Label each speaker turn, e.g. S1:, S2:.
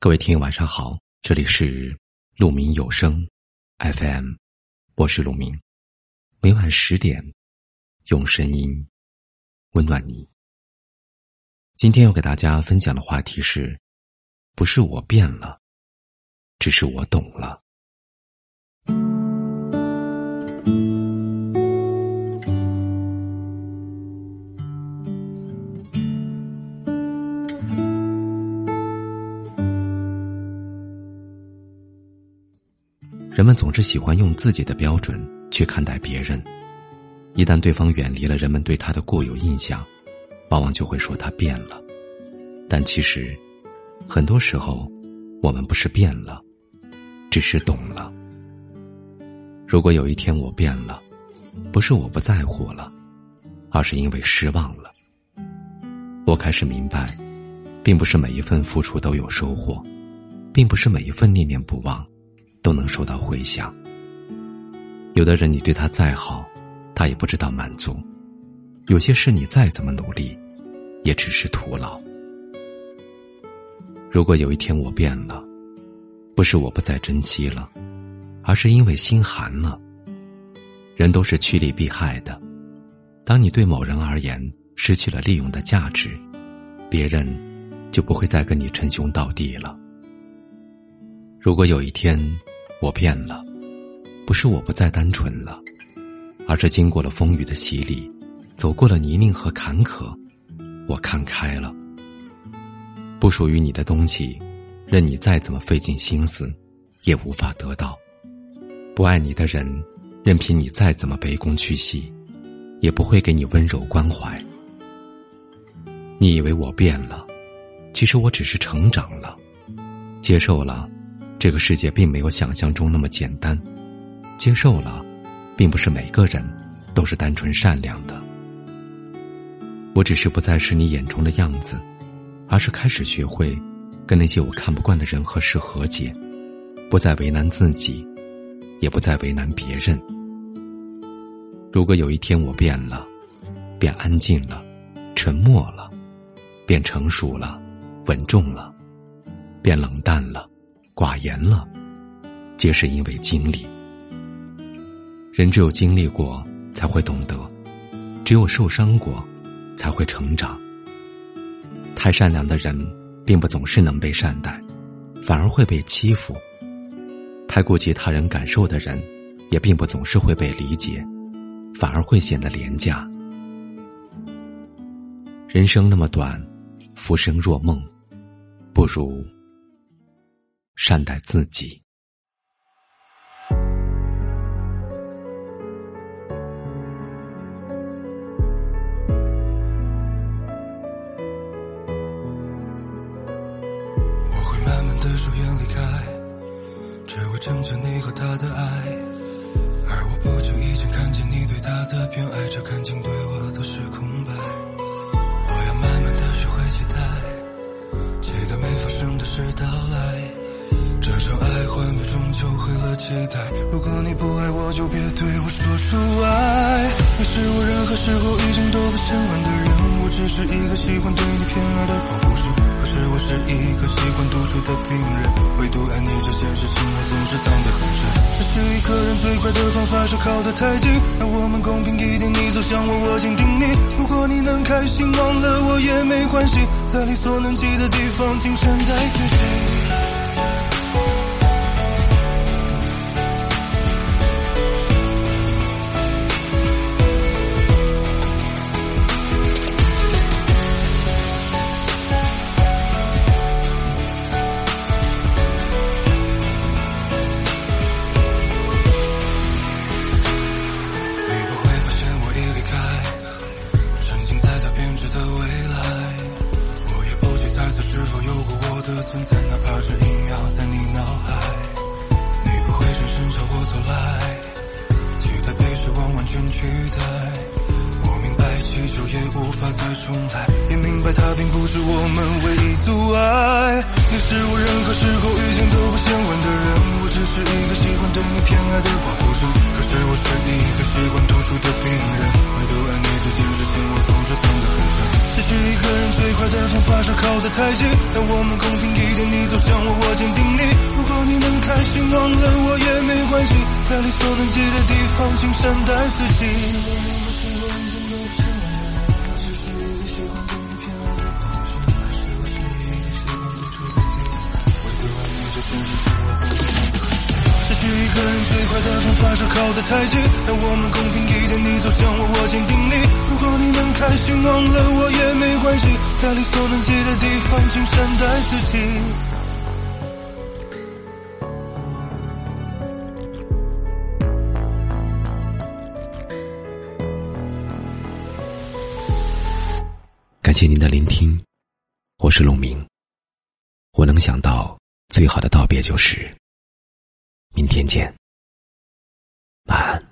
S1: 各位听友晚上好，这里是鹿鸣有声 FM，我是鹿鸣，每晚十点用声音温暖你。今天要给大家分享的话题是：不是我变了，只是我懂了。人们总是喜欢用自己的标准去看待别人，一旦对方远离了人们对他的固有印象，往往就会说他变了。但其实，很多时候，我们不是变了，只是懂了。如果有一天我变了，不是我不在乎了，而是因为失望了。我开始明白，并不是每一份付出都有收获，并不是每一份念念不忘。都能收到回响。有的人，你对他再好，他也不知道满足；有些事，你再怎么努力，也只是徒劳。如果有一天我变了，不是我不再珍惜了，而是因为心寒了。人都是趋利避害的，当你对某人而言失去了利用的价值，别人就不会再跟你称兄道弟了。如果有一天，我变了，不是我不再单纯了，而是经过了风雨的洗礼，走过了泥泞和坎坷，我看开了。不属于你的东西，任你再怎么费尽心思，也无法得到；不爱你的人，任凭你再怎么卑躬屈膝，也不会给你温柔关怀。你以为我变了，其实我只是成长了，接受了。这个世界并没有想象中那么简单，接受了，并不是每个人都是单纯善良的。我只是不再是你眼中的样子，而是开始学会跟那些我看不惯的人和事和解，不再为难自己，也不再为难别人。如果有一天我变了，变安静了，沉默了，变成熟了，稳重了，变冷淡了。寡言了，皆是因为经历。人只有经历过，才会懂得；只有受伤过，才会成长。太善良的人，并不总是能被善待，反而会被欺负；太顾及他人感受的人，也并不总是会被理解，反而会显得廉价。人生那么短，浮生若梦，不如。善待自己。
S2: 我会慢慢的疏远离开，只为成全你和他的爱。而我不经意间看见你对他的偏爱，这感情对我都是空白。我要慢慢的学会期待，期待没发生的事到来。这场爱幻灭，终究毁了期待。如果你不爱我，就别对我说出爱。你是我任何时候遇见都不嫌晚的人。我只是一个喜欢对你偏爱的保护神。可是我是一个喜欢独处的病人。唯独爱你这件事情，我总是藏得很深。失去一个人最快的方法是靠得太近。让我们公平一点，你走向我，我坚定你。如果你能开心，忘了我也没关系。在力所能及的地方，尽善待自己。取代。我明白，祈求也无法再重来，也明白他并不是我们唯一阻碍。你是我任何时候遇见都不嫌晚的人，我只是一个喜欢对你偏爱的保护神。可是我是一个习惯独处的病人，的方法是靠得太近，让我们公平一点，你走向我，我握紧定你。如果你能开心忘了我也没关系，在力所能及的地方，请善待自己。失去一个人最快的方法是靠得太近，让我们公平一点，你走向我握紧定你。如果你能开心忘了我也没关系，在力所能及的地方，请善待自己。
S1: 感谢您的聆听，我是陆明。我能想到最好的道别就是明天见，晚安。